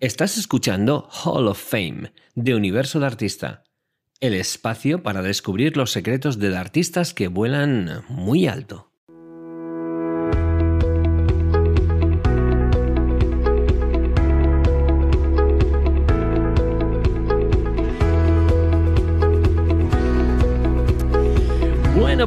Estás escuchando Hall of Fame de Universo de Artista, el espacio para descubrir los secretos de artistas que vuelan muy alto.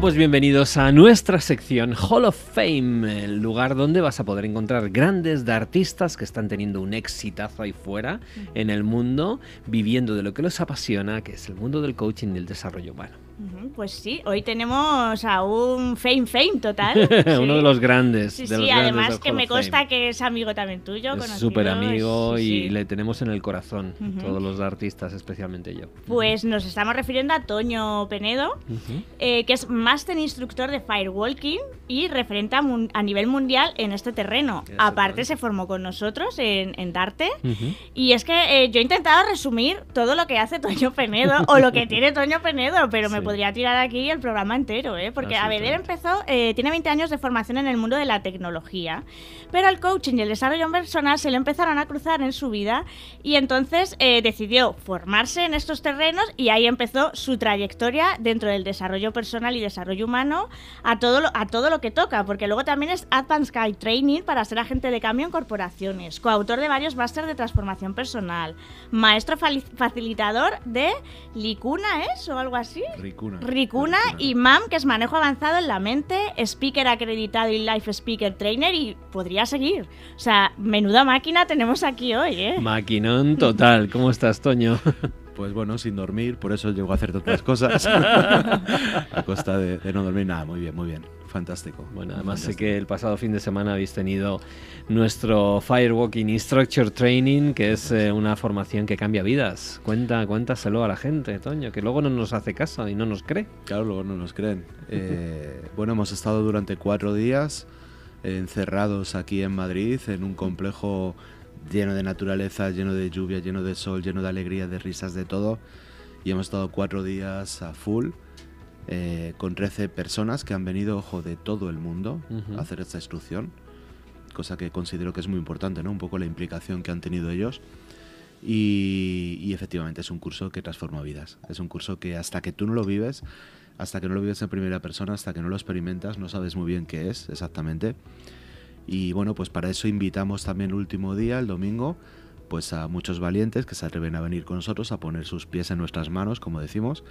Bueno, pues bienvenidos a nuestra sección Hall of Fame, el lugar donde vas a poder encontrar grandes de artistas que están teniendo un exitazo ahí fuera en el mundo, viviendo de lo que los apasiona, que es el mundo del coaching y el desarrollo humano. Pues sí, hoy tenemos a un Fame Fame total. Uno de los grandes. Sí, de los sí, grandes además que me consta que es amigo también tuyo. Es súper amigo sí, y sí. le tenemos en el corazón, todos los artistas, especialmente yo. Pues nos estamos refiriendo a Toño Penedo, eh, que es Master Instructor de Firewalking y referente a, a nivel mundial en este terreno. Aparte se formó con nosotros en, en Darte. Ujú. Y es que eh, yo he intentado resumir todo lo que hace Toño Penedo o lo que tiene Toño Penedo, pero me Sí. podría tirar aquí el programa entero, ¿eh? Porque, a ver, él empezó, eh, tiene 20 años de formación en el mundo de la tecnología, pero el coaching y el desarrollo personal se le empezaron a cruzar en su vida y entonces eh, decidió formarse en estos terrenos y ahí empezó su trayectoria dentro del desarrollo personal y desarrollo humano a todo lo, a todo lo que toca, porque luego también es Advanced Guide Training para ser agente de cambio en corporaciones, coautor de varios másteres de transformación personal, maestro facilitador de Licuna, ¿es? O algo así. Ricuna. Ricuna y MAM, que es manejo avanzado en la mente, speaker acreditado y life speaker trainer y podría seguir. O sea, menuda máquina tenemos aquí hoy, ¿eh? Maquinón total. ¿Cómo estás, Toño? Pues bueno, sin dormir, por eso llego a hacer tantas cosas. a costa de, de no dormir. Nada, muy bien, muy bien. Fantástico. Bueno, además sé Fantástico. que el pasado fin de semana habéis tenido nuestro Firewalking Instructor Training, que es eh, una formación que cambia vidas. Cuenta, cuéntaselo a la gente, Toño, que luego no nos hace caso y no nos cree. Claro, luego no nos creen. Eh, bueno, hemos estado durante cuatro días eh, encerrados aquí en Madrid, en un complejo lleno de naturaleza, lleno de lluvia, lleno de sol, lleno de alegría, de risas, de todo. Y hemos estado cuatro días a full. Eh, con 13 personas que han venido, ojo, de todo el mundo a hacer esta instrucción, cosa que considero que es muy importante, ¿no? Un poco la implicación que han tenido ellos. Y, y efectivamente es un curso que transforma vidas. Es un curso que hasta que tú no lo vives, hasta que no lo vives en primera persona, hasta que no lo experimentas, no sabes muy bien qué es exactamente. Y bueno, pues para eso invitamos también el último día, el domingo, pues a muchos valientes que se atreven a venir con nosotros, a poner sus pies en nuestras manos, como decimos,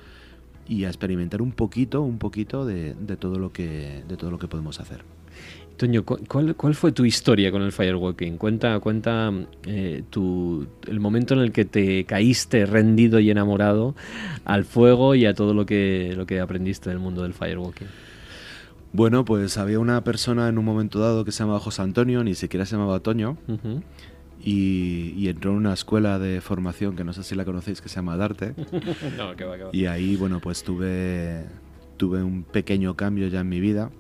y a experimentar un poquito, un poquito de, de todo lo que de todo lo que podemos hacer. Toño, cu- ¿cuál, cuál fue tu historia con el Firewalking? Cuenta, cuenta eh, tu, el momento en el que te caíste rendido y enamorado al fuego y a todo lo que, lo que aprendiste del mundo del Firewalking. Bueno, pues había una persona en un momento dado que se llamaba José Antonio, ni siquiera se llamaba Toño. Y, y entró en una escuela de formación que no sé si la conocéis, que se llama Darte. no, que va, que va. Y ahí, bueno, pues tuve, tuve un pequeño cambio ya en mi vida,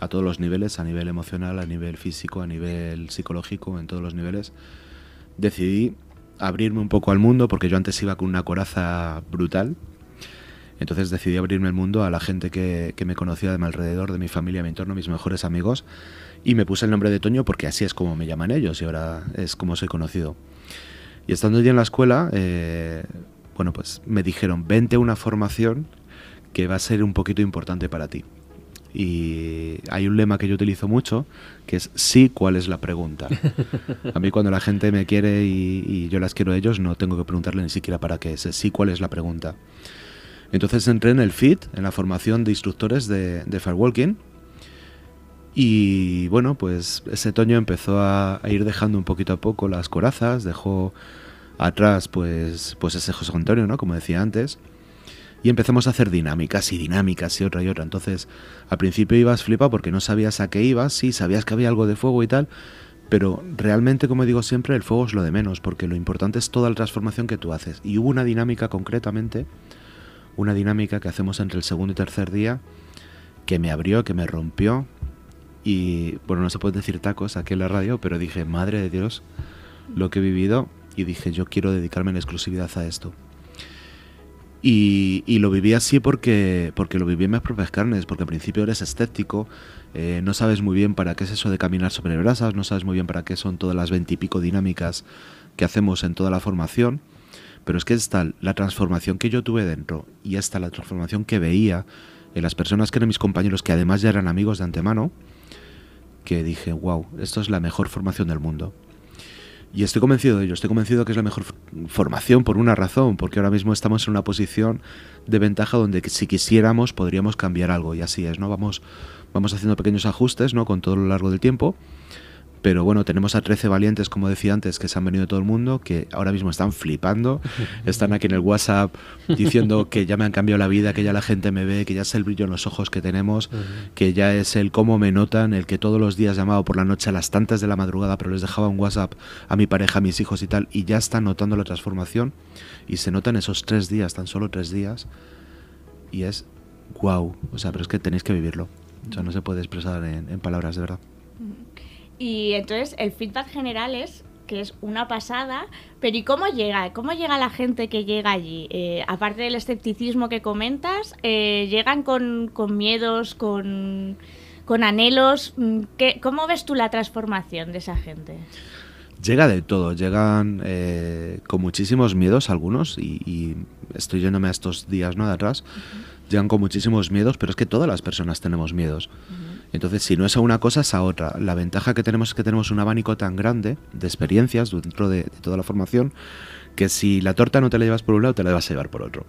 a todos los niveles, a nivel emocional, a nivel físico, a nivel psicológico, en todos los niveles. Decidí abrirme un poco al mundo, porque yo antes iba con una coraza brutal. Entonces decidí abrirme al mundo a la gente que, que me conocía de mi alrededor, de mi familia, mi entorno, mis mejores amigos. Y me puse el nombre de Toño porque así es como me llaman ellos y ahora es como soy conocido. Y estando allí en la escuela, eh, bueno, pues me dijeron, vente a una formación que va a ser un poquito importante para ti. Y hay un lema que yo utilizo mucho, que es sí, ¿cuál es la pregunta? A mí cuando la gente me quiere y, y yo las quiero a ellos, no tengo que preguntarle ni siquiera para qué, es sí, ¿cuál es la pregunta? Entonces entré en el FIT, en la formación de instructores de, de Firewalking, y bueno, pues ese Toño empezó a, a ir dejando un poquito a poco las corazas, dejó atrás pues, pues ese José Antonio, ¿no? Como decía antes. Y empezamos a hacer dinámicas y dinámicas y otra y otra. Entonces, al principio ibas flipa porque no sabías a qué ibas, sí, sabías que había algo de fuego y tal, pero realmente, como digo siempre, el fuego es lo de menos, porque lo importante es toda la transformación que tú haces. Y hubo una dinámica concretamente, una dinámica que hacemos entre el segundo y tercer día, que me abrió, que me rompió. Y bueno, no se puede decir tacos aquí en la radio, pero dije, madre de Dios, lo que he vivido. Y dije, yo quiero dedicarme en exclusividad a esto. Y, lo viví así porque, porque lo viví en mis propias carnes, porque al principio eres escéptico, eh, no sabes muy bien para qué es eso de caminar sobre brasas, no sabes muy bien para qué son todas las veintipico dinámicas que hacemos en toda la formación, pero es que está la transformación que yo tuve dentro y esta la transformación que veía en las personas que eran mis compañeros, que además ya eran amigos de antemano, que dije, wow, esto es la mejor formación del mundo. Y estoy convencido de ello, estoy convencido que es la mejor formación por una razón, porque ahora mismo estamos en una posición de ventaja donde si quisiéramos podríamos cambiar algo y así es, ¿no? Vamos, vamos haciendo pequeños ajustes, ¿no? Con todo lo largo del tiempo pero bueno, tenemos a 13 valientes, como decía antes, que se han venido de todo el mundo, que ahora mismo están flipando, están aquí en el WhatsApp diciendo que ya me han cambiado la vida, que ya la gente me ve, que ya es el brillo en los ojos que tenemos, que ya es el cómo me notan, el que todos los días llamaba por la noche a las tantas de la madrugada, pero les dejaba un WhatsApp a mi pareja, a mis hijos y tal, y ya están notando la transformación y se notan esos tres días, tan solo tres días, y es wow, o sea, pero es que tenéis que vivirlo, o sea, no se puede expresar en, en palabras, de verdad. Y entonces el feedback general es que es una pasada, pero ¿y cómo llega? ¿Cómo llega la gente que llega allí? Eh, aparte del escepticismo que comentas, eh, ¿llegan con, con miedos, con, con anhelos? Mm, ¿Qué, ¿Cómo ves tú la transformación de esa gente? Llega de todo, llegan eh, con muchísimos miedos algunos y, y, estoy yéndome a estos días ¿no? de atrás, uh -huh. llegan con muchísimos miedos, pero es que todas las personas tenemos miedos. Uh -huh. Entonces, si no es a una cosa, es a otra. La ventaja que tenemos es que tenemos un abanico tan grande de experiencias dentro de, toda la formación que si la torta no te la llevas por un lado, te la vas a llevar por otro.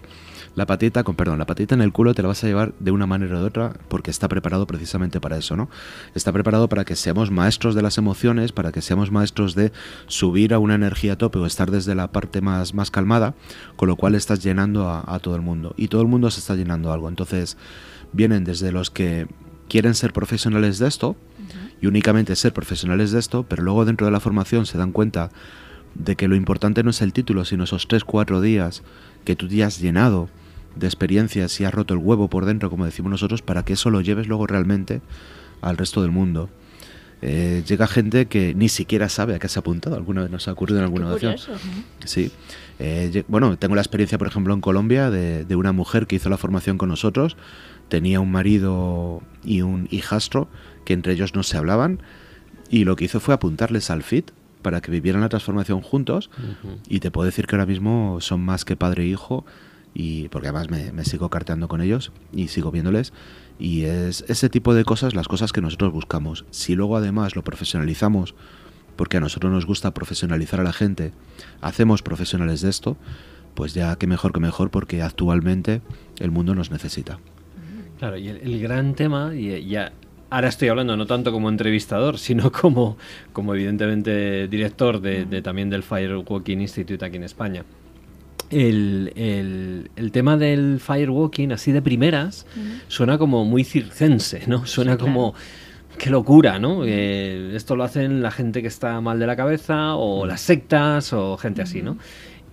La patita, con perdón, la patita en el culo te la vas a llevar de una manera o de otra porque está preparado precisamente para eso, ¿no? Está preparado para que seamos maestros de las emociones, para que seamos maestros de subir a una energía a tope o estar desde la parte más, más calmada, con lo cual estás llenando a todo el mundo. Y todo el mundo se está llenando algo. Entonces, vienen desde los que quieren ser profesionales de esto uh -huh. y únicamente ser profesionales de esto, pero luego dentro de la formación se dan cuenta de que lo importante no es el título, sino esos 3-4 días que tú ya has llenado de experiencias y has roto el huevo por dentro, como decimos nosotros, para que eso lo lleves luego realmente al resto del mundo. Eh, llega gente que ni siquiera sabe a qué se ha apuntado. Alguna vez nos ha ocurrido en alguna ocasión. ¿no? Sí. Eh, bueno, tengo la experiencia, por ejemplo, en Colombia de, de, una mujer que hizo la formación con nosotros tenía un marido y un hijastro que entre ellos no se hablaban y lo que hizo fue apuntarles al FIT para que vivieran la transformación juntos uh -huh. y te puedo decir que ahora mismo son más que padre e hijo y porque además me, me, sigo carteando con ellos y sigo viéndoles y es ese tipo de cosas las cosas que nosotros buscamos si luego además lo profesionalizamos porque a nosotros nos gusta profesionalizar a la gente hacemos profesionales de esto pues ya que mejor que mejor porque actualmente el mundo nos necesita Claro, y el, el gran tema, y ya ahora estoy hablando no tanto como entrevistador, sino como, como evidentemente director de, de también del Firewalking Institute aquí en España. El, el, el, tema del firewalking, así de primeras, uh -huh. suena como muy circense, ¿no? Suena sí, claro. como qué locura, ¿no? Eh, esto lo hacen la gente que está mal de la cabeza, o las sectas, o gente así, ¿no?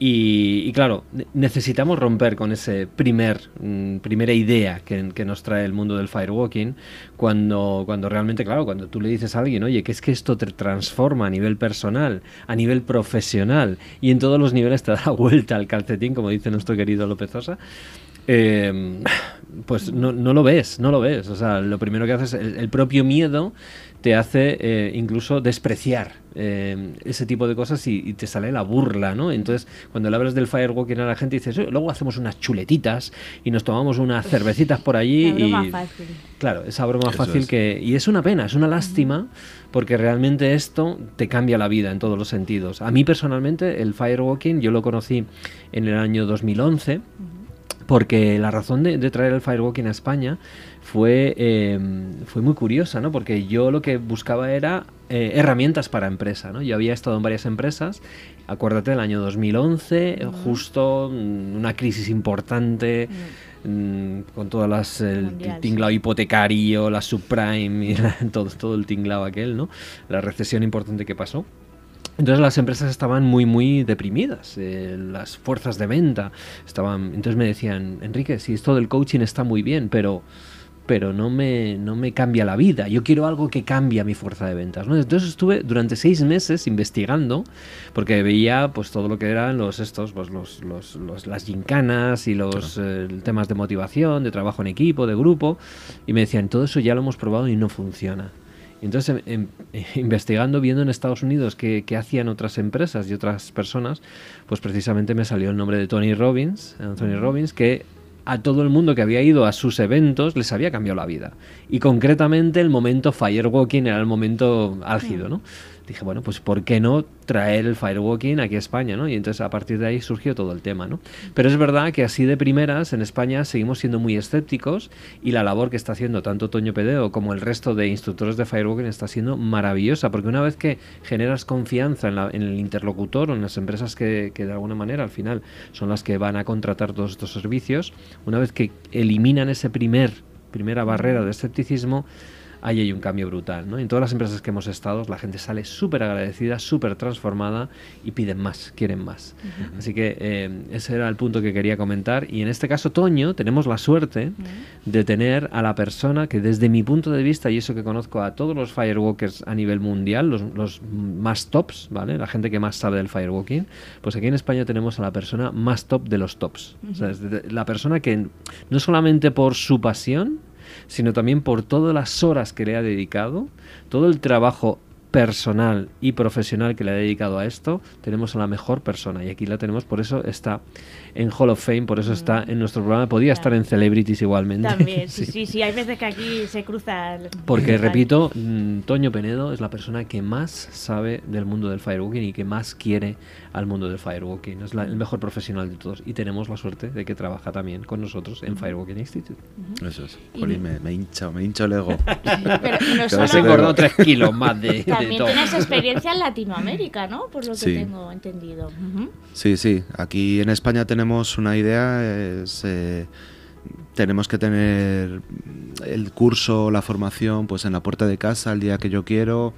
Y, claro, necesitamos romper con ese primer mm, primera idea que, nos trae el mundo del firewalking cuando, cuando realmente, claro, cuando tú le dices a alguien, oye, que es que esto te transforma a nivel personal, a nivel profesional y en todos los niveles te da vuelta al calcetín, como dice nuestro querido López Sosa. Eh, pues no, no, lo ves, no lo ves. O sea, lo primero que haces, el, el propio miedo te hace eh, incluso despreciar eh, ese tipo de cosas y, y, te sale la burla, ¿no? Entonces, cuando le hablas del firewalking a la gente, dices, luego hacemos unas chuletitas y nos tomamos unas cervecitas por allí. broma y, fácil. Claro, esa broma Eso fácil es. que... Y es una pena, es una lástima, porque realmente esto te cambia la vida en todos los sentidos. A mí personalmente, el firewalking, yo lo conocí en el año 2011. Uh -huh porque la razón de, de, traer el firewalking a España fue, eh, fue muy curiosa, ¿no? Porque yo lo que buscaba era eh, herramientas para empresa, ¿no? Yo había estado en varias empresas, acuérdate del año 2011, uh -huh. justo mm, una crisis importante. Uh -huh. con todas las el tinglado hipotecario, la subprime y la, todo, todo el tinglado aquel, ¿no? La recesión importante que pasó. Entonces las empresas estaban muy, muy deprimidas, eh, las fuerzas de venta estaban... Entonces me decían, Enrique, si esto del coaching está muy bien, pero pero no me, no me cambia la vida. Yo quiero algo que cambie mi fuerza de ventas. ¿no? Entonces estuve durante seis meses investigando, porque veía pues todo lo que eran los estos, pues los, los, los las gincanas y los eh, temas de motivación, de trabajo en equipo, de grupo, y me decían, todo eso ya lo hemos probado y no funciona. Entonces, em, em, investigando, viendo en Estados Unidos qué, qué, hacían otras empresas y otras personas, pues precisamente me salió el nombre de Tony Robbins, Anthony Robbins, que a todo el mundo que había ido a sus eventos les había cambiado la vida. Y concretamente el momento firewalking era el momento álgido, ¿no? Dije, bueno, pues ¿por qué no traer el firewalking aquí a España? ¿no? Y entonces a partir de ahí surgió todo el tema. ¿no? Pero es verdad que así de primeras en España seguimos siendo muy escépticos y la labor que está haciendo tanto Toño Pedeo como el resto de instructores de firewalking está siendo maravillosa, porque una vez que generas confianza en, el interlocutor o en las empresas que, que de alguna manera al final son las que van a contratar todos estos servicios, una vez que eliminan ese primer primera barrera de escepticismo, ahí hay un cambio brutal. ¿no? En todas las empresas que hemos estado, la gente sale súper agradecida, súper transformada y piden más, quieren más. Así que eh, ese era el punto que quería comentar. Y en este caso, Toño, tenemos la suerte de tener a la persona que desde mi punto de vista, y eso que conozco a todos los firewalkers a nivel mundial, los, más tops, ¿vale? La gente que más sabe del firewalking, pues aquí en España tenemos a la persona más top de los tops. o sea, la persona que no solamente por su pasión, sino también por todas las horas que le ha dedicado, todo el trabajo personal y profesional que le ha dedicado a esto, tenemos a la mejor persona y aquí la tenemos, por eso está en Hall of Fame, por eso está mm. en nuestro programa, podía estar en Celebrities igualmente. También, sí, sí, sí, hay veces que aquí se cruza. Porque repito, mm, Toño Penedo es la persona que más sabe del mundo del firewalking y que más quiere al mundo del firewalking, es el mejor profesional de todos y tenemos la suerte de que trabaja también con nosotros en Firewalking Institute. Eso es, me, me hincha, me hincha el ego. Pero no solo... engordado tres kilos más de también tienes experiencia en Latinoamérica, ¿no? Por lo que tengo entendido. Sí, sí. Aquí en España tenemos una idea, eh, tenemos que tener el curso, la formación, pues en la puerta de casa el día que yo quiero.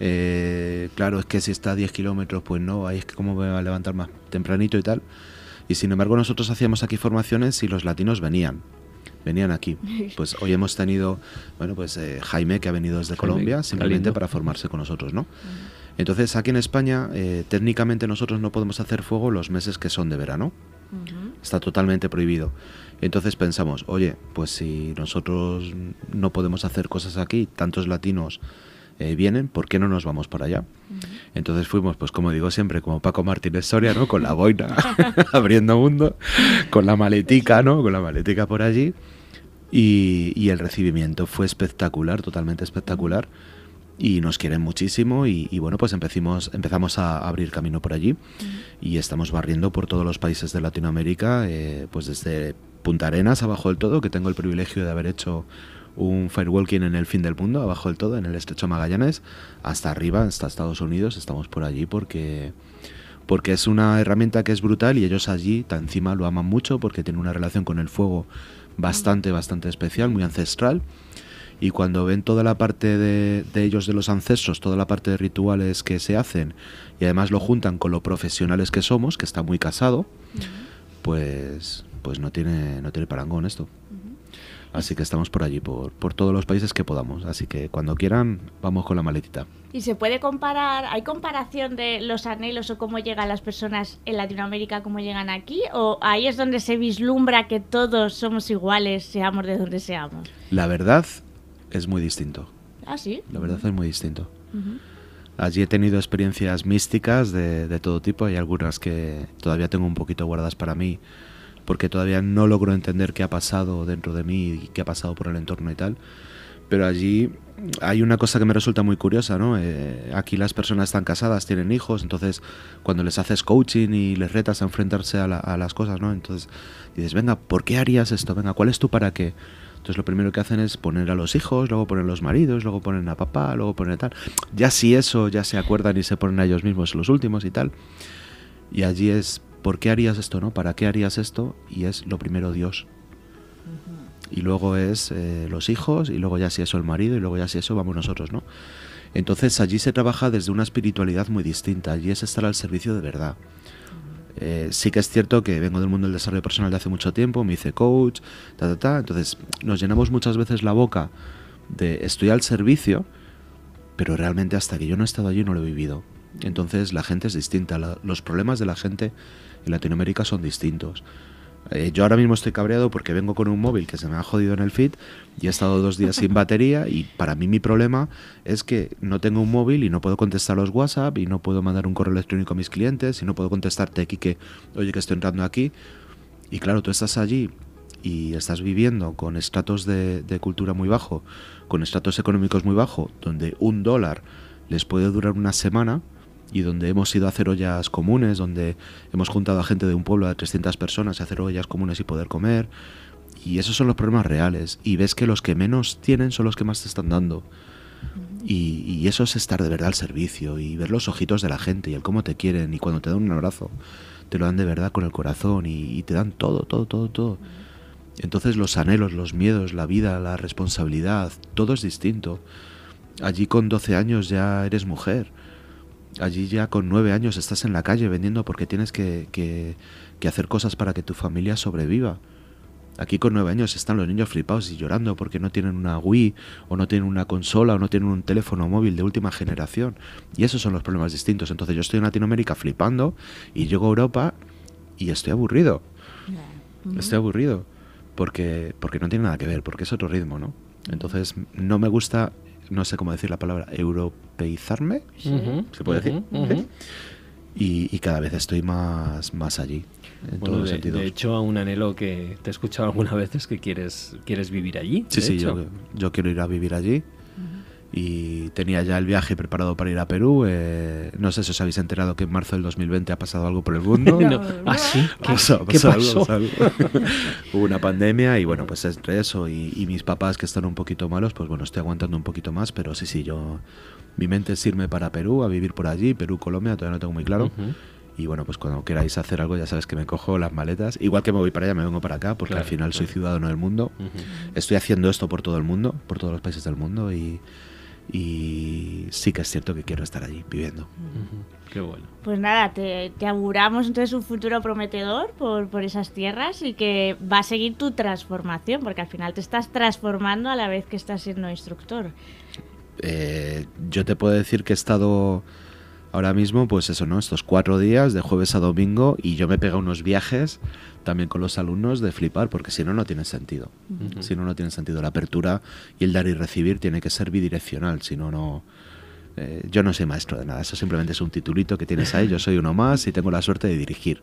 Eh, claro, es que si está a 10 kilómetros, pues no, ahí es que cómo me voy a levantar más tempranito y tal. Y sin embargo nosotros hacíamos aquí formaciones y los latinos venían venían aquí. Pues hoy hemos tenido, bueno, pues eh, Jaime que ha venido desde Colombia simplemente para formarse con nosotros, ¿no? Entonces aquí en España eh, técnicamente nosotros no podemos hacer fuego los meses que son de verano. Está totalmente prohibido. Entonces pensamos, oye, pues si nosotros no podemos hacer cosas aquí, tantos latinos eh, vienen, ¿por qué no nos vamos para allá? Entonces fuimos, pues como digo siempre, como Paco Martínez Soria, ¿no? Con la boina, abriendo mundo, con la maletica, ¿no? Con la maletica por allí. Y, el recibimiento fue espectacular, totalmente espectacular. Y nos quieren muchísimo y, bueno, pues empecimos, empezamos a abrir camino por allí y estamos barriendo por todos los países de Latinoamérica, eh, pues desde Punta Arenas abajo del todo, que tengo el privilegio de haber hecho un firewalking en el fin del mundo, abajo del todo, en el estrecho Magallanes, hasta arriba, hasta Estados Unidos, estamos por allí porque porque es una herramienta que es brutal y ellos allí encima lo aman mucho porque tienen una relación con el fuego bastante, bastante especial, muy ancestral. Y cuando ven toda la parte de, ellos, de los ancestros, toda la parte de rituales que se hacen, y además lo juntan con lo profesionales que somos, que está muy casado, pues, pues no tiene, no tiene parangón esto. Así que estamos por allí, por, por todos los países que podamos. Así que cuando quieran, vamos con la maletita. ¿Y se puede comparar, hay comparación de los anhelos o cómo llegan las personas en Latinoamérica, cómo llegan aquí? ¿O ahí es donde se vislumbra que todos somos iguales, seamos de donde seamos? La verdad es muy distinto. ¿Ah, sí? La verdad es muy distinto. Allí he tenido experiencias místicas de, de todo tipo. Hay algunas que todavía tengo un poquito guardadas para mí porque todavía no logro entender qué ha pasado dentro de mí y qué ha pasado por el entorno y tal. Pero allí hay una cosa que me resulta muy curiosa, ¿no? Eh, aquí las personas están casadas, tienen hijos, entonces cuando les haces coaching y les retas a enfrentarse a, las cosas, ¿no? Entonces dices, venga, ¿por qué harías esto? Venga, ¿cuál es tu para qué? Entonces lo primero que hacen es poner a los hijos, luego ponen los maridos, luego ponen a papá, luego ponen tal. Ya si eso ya se acuerdan y se ponen a ellos mismos los últimos y tal. Y allí es, ¿por qué harías esto, no? ¿Para qué harías esto? Y es lo primero Dios. Y luego es eh, los hijos, y luego ya si eso el marido, y luego ya si eso vamos nosotros, ¿no? Entonces allí se trabaja desde una espiritualidad muy distinta, allí es estar al servicio de verdad. Eh, sí que es cierto que vengo del mundo del desarrollo personal de hace mucho tiempo, me hice coach, ta, ta, ta. Entonces nos llenamos muchas veces la boca de estoy al servicio, pero realmente hasta que yo no he estado allí no lo he vivido. Entonces la gente es distinta, la- los problemas de la gente en Latinoamérica son distintos. Eh, yo ahora mismo estoy cabreado porque vengo con un móvil que se me ha jodido en el feed y he estado dos días sin batería y para mí mi problema es que no tengo un móvil y no puedo contestar los WhatsApp y no puedo mandar un correo electrónico a mis clientes y no puedo contestarte aquí que, oye, que estoy entrando aquí. Y claro, tú estás allí y estás viviendo con estratos de, de cultura muy bajo, con estratos económicos muy bajo, donde un dólar les puede durar una semana y donde hemos ido a hacer ollas comunes, donde hemos juntado a gente de un pueblo de 300 personas a hacer ollas comunes y poder comer. Y esos son los problemas reales. Y ves que los que menos tienen son los que más te están dando. Y, y eso es estar de verdad al servicio y ver los ojitos de la gente y el cómo te quieren y cuando te dan un abrazo te lo dan de verdad con el corazón y, y te dan todo, todo, todo, todo. Entonces los anhelos, los miedos, la vida, la responsabilidad, todo es distinto. Allí con 12 años ya eres mujer. Allí ya con 9 años estás en la calle vendiendo porque tienes que, que- que hacer cosas para que tu familia sobreviva. Aquí con 9 años están los niños flipados y llorando porque no tienen una Wii o no tienen una consola o no tienen un teléfono móvil de última generación. Y esos son los problemas distintos. Entonces yo estoy en Latinoamérica flipando y llego a Europa y estoy aburrido. Estoy aburrido porque, porque no tiene nada que ver, porque es otro ritmo, ¿no? Entonces no me gusta, no sé cómo decir la palabra, europeizarme. ¿Se puede decir? Y, y cada vez estoy más, más allí, en Bueno, todos los de, sentidos. de hecho, a un anhelo que te he escuchado alguna vez es que quieres, quieres vivir allí. sí, sí, yo, yo quiero ir a vivir allí. Y tenía ya el viaje preparado para ir a Perú. eh, no sé si os habéis enterado que en marzo del 2020 ha pasado algo por el mundo. No. ¿Ah, sí? ¿Qué, Pasó, qué pasó algo, algo. Hubo una pandemia y bueno, pues entre eso y, y mis papás que están un poquito malos, pues bueno, estoy aguantando un poquito más, pero sí, sí, yo... Mi mente es irme para Perú, a vivir por allí, Perú, Colombia, todavía no tengo muy claro. Y bueno, pues cuando queráis hacer algo ya sabes que me cojo las maletas. Igual que me voy para allá, me vengo para acá, porque Claro, al final soy ciudadano del mundo. Estoy haciendo esto por todo el mundo, por todos los países del mundo y, y sí que es cierto que quiero estar allí viviendo. Qué bueno. Pues nada, te, te auguramos entonces un futuro prometedor por, por esas tierras y que va a seguir tu transformación, porque al final te estás transformando a la vez que estás siendo instructor. Eh, yo te puedo decir que he estado ahora mismo, pues eso, ¿no? Estos cuatro días, de jueves a domingo, y yo me he pegado unos viajes también con los alumnos de flipar, porque si no, no tiene sentido. Si no, no tiene sentido. La apertura y el dar y recibir tiene que ser bidireccional, si no, no... eh, yo no soy maestro de nada, eso simplemente es un titulito que tienes ahí, yo soy uno más y tengo la suerte de dirigir.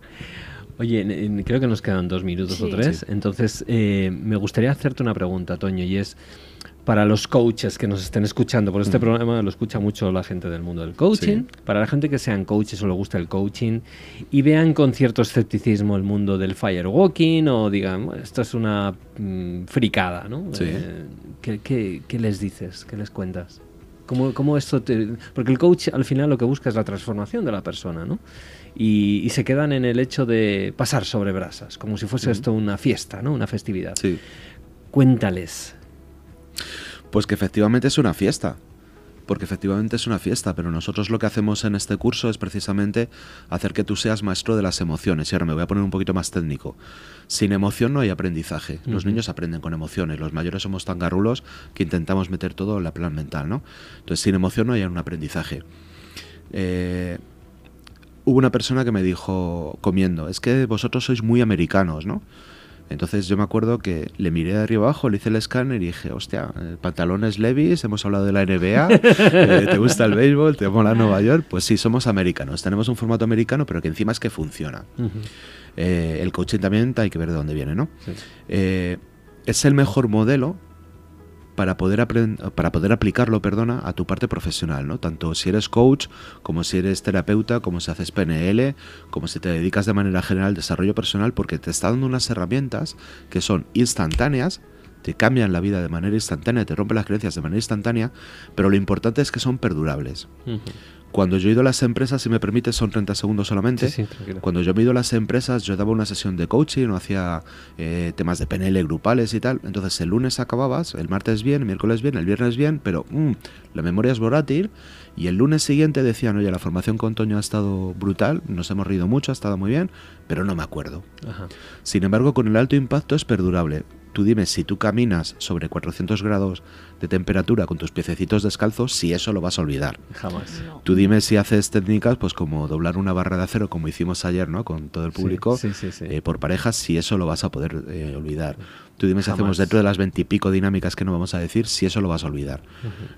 Oye, en- en- creo que nos quedan dos minutos o tres. Sí. Entonces, eh, me gustaría hacerte una pregunta, Toño, y es para los coaches que nos estén escuchando, porque este Mm. programa lo escucha mucho la gente del mundo del coaching, Sí. para la gente que sean coaches o le gusta el coaching y vean con cierto escepticismo el mundo del firewalking o digan, "Bueno, esto es una mm, fricada, ¿no? Sí. Eh, ¿qué, qué, qué les dices? ¿Qué les cuentas? ¿Cómo, cómo esto te...? Porque el coach al final lo que busca es la transformación de la persona, ¿no? Y, y se quedan en el hecho de pasar sobre brasas, como si fuese Mm. esto una fiesta, ¿no? Una festividad. Sí. Cuéntales. Pues que efectivamente es una fiesta. Porque efectivamente es una fiesta, pero nosotros lo que hacemos en este curso es precisamente hacer que tú seas maestro de las emociones. Y ahora me voy a poner un poquito más técnico. Sin emoción no hay aprendizaje. Los niños aprenden con emociones. Los mayores somos tan garrulos que intentamos meter todo en la plan mental, ¿no? Entonces, sin emoción no hay un aprendizaje. Eh, hubo una persona que me dijo, comiendo, es que vosotros sois muy americanos, ¿no? Entonces yo me acuerdo que le miré de arriba abajo, le hice el escáner y dije, hostia, eh, pantalones Levis, hemos hablado de la NBA, eh, ¿te gusta el béisbol? ¿Te mola Nueva York? Pues sí, somos americanos, tenemos un formato americano, pero que encima es que funciona. Eh, el coaching también hay que ver de dónde viene, ¿no? Sí. Eh, es el mejor modelo para poder, para poder aplicarlo, perdona, a tu parte profesional, ¿no? Tanto si eres coach, como si eres terapeuta, como si haces PNL, como si te dedicas de manera general al desarrollo personal, porque te está dando unas herramientas que son instantáneas, te cambian la vida de manera instantánea, te rompen las creencias de manera instantánea, pero lo importante es que son perdurables. Cuando yo he ido a las empresas, si me permite, son 30 segundos solamente. Sí, sí, tranquilo. Cuando yo he ido a las empresas, yo daba una sesión de coaching o hacía eh, temas de PNL grupales y tal. Entonces el lunes acababas, el martes bien, el miércoles bien, el viernes bien, pero mm, la memoria es volátil. Y el lunes siguiente decían, oye, la formación con Toño ha estado brutal, nos hemos reído mucho, ha estado muy bien, pero no me acuerdo. Ajá. Sin embargo, con el alto impacto es perdurable. Tú dime, si tú caminas sobre 400 grados de temperatura con tus piececitos descalzos, si eso lo vas a olvidar. Jamás. No. Tú dime si haces técnicas, pues como doblar una barra de acero, como hicimos ayer, ¿no? Con todo el público, sí, sí, sí. eh, por parejas, si eso lo vas a poder eh, olvidar. Tú dime si Jamás. hacemos dentro de las veintipico dinámicas que no vamos a decir, si eso lo vas a olvidar.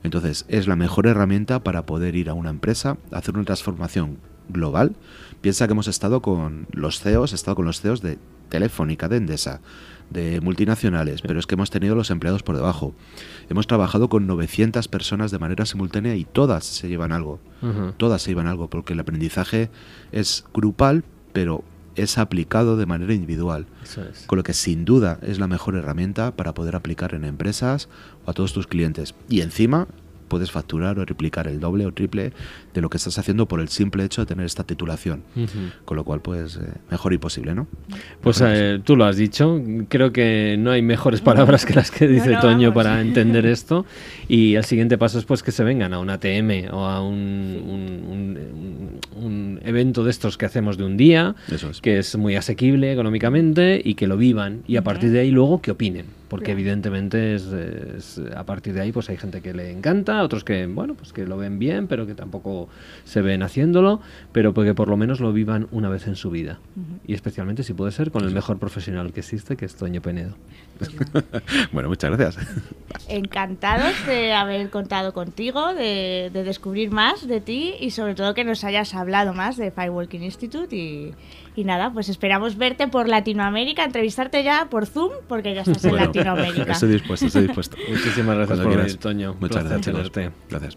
Entonces, es la mejor herramienta para poder ir a una empresa, hacer una transformación global. Piensa que hemos estado con los CEOs, he estado con los CEOs de Telefónica, de Endesa, de multinacionales, pero es que hemos tenido los empleados por debajo. Hemos trabajado con 900 personas de manera simultánea y todas se llevan algo. Todas se llevan algo, porque el aprendizaje es grupal, pero es aplicado de manera individual. Eso es. Con lo que sin duda es la mejor herramienta para poder aplicar en empresas o a todos tus clientes. Y encima puedes facturar o replicar el doble o triple de lo que estás haciendo por el simple hecho de tener esta titulación. Con lo cual, pues, eh, mejor imposible, ¿no? Pues eh, tú lo has dicho, creo que no hay mejores palabras que las que dice no, Toño vamos. para entender esto. Y el siguiente paso es pues que se vengan a un ATM o a un, un- un- un evento de estos que hacemos de un día, Eso es. que es muy asequible económicamente y que lo vivan. Y a partir de ahí luego que opinen, porque evidentemente es, es- a partir de ahí pues hay gente que le encanta, otros que bueno pues que lo ven bien pero que tampoco se ven haciéndolo, pero porque por lo menos lo vivan una vez en su vida y especialmente si puede ser con el mejor profesional que existe que es Toño Penedo. Bueno, muchas gracias. Encantados de haber contado contigo, de, de descubrir más de ti y sobre todo que nos hayas hablado más de Firewalking Institute y, y nada, pues esperamos verte por Latinoamérica, entrevistarte ya por Zoom porque ya estás en Bueno, Latinoamérica. Estoy dispuesto, estoy dispuesto. Muchísimas gracias Cuando por quieras. venir, Toño. Muchas placer gracias, tenerte. Gracias.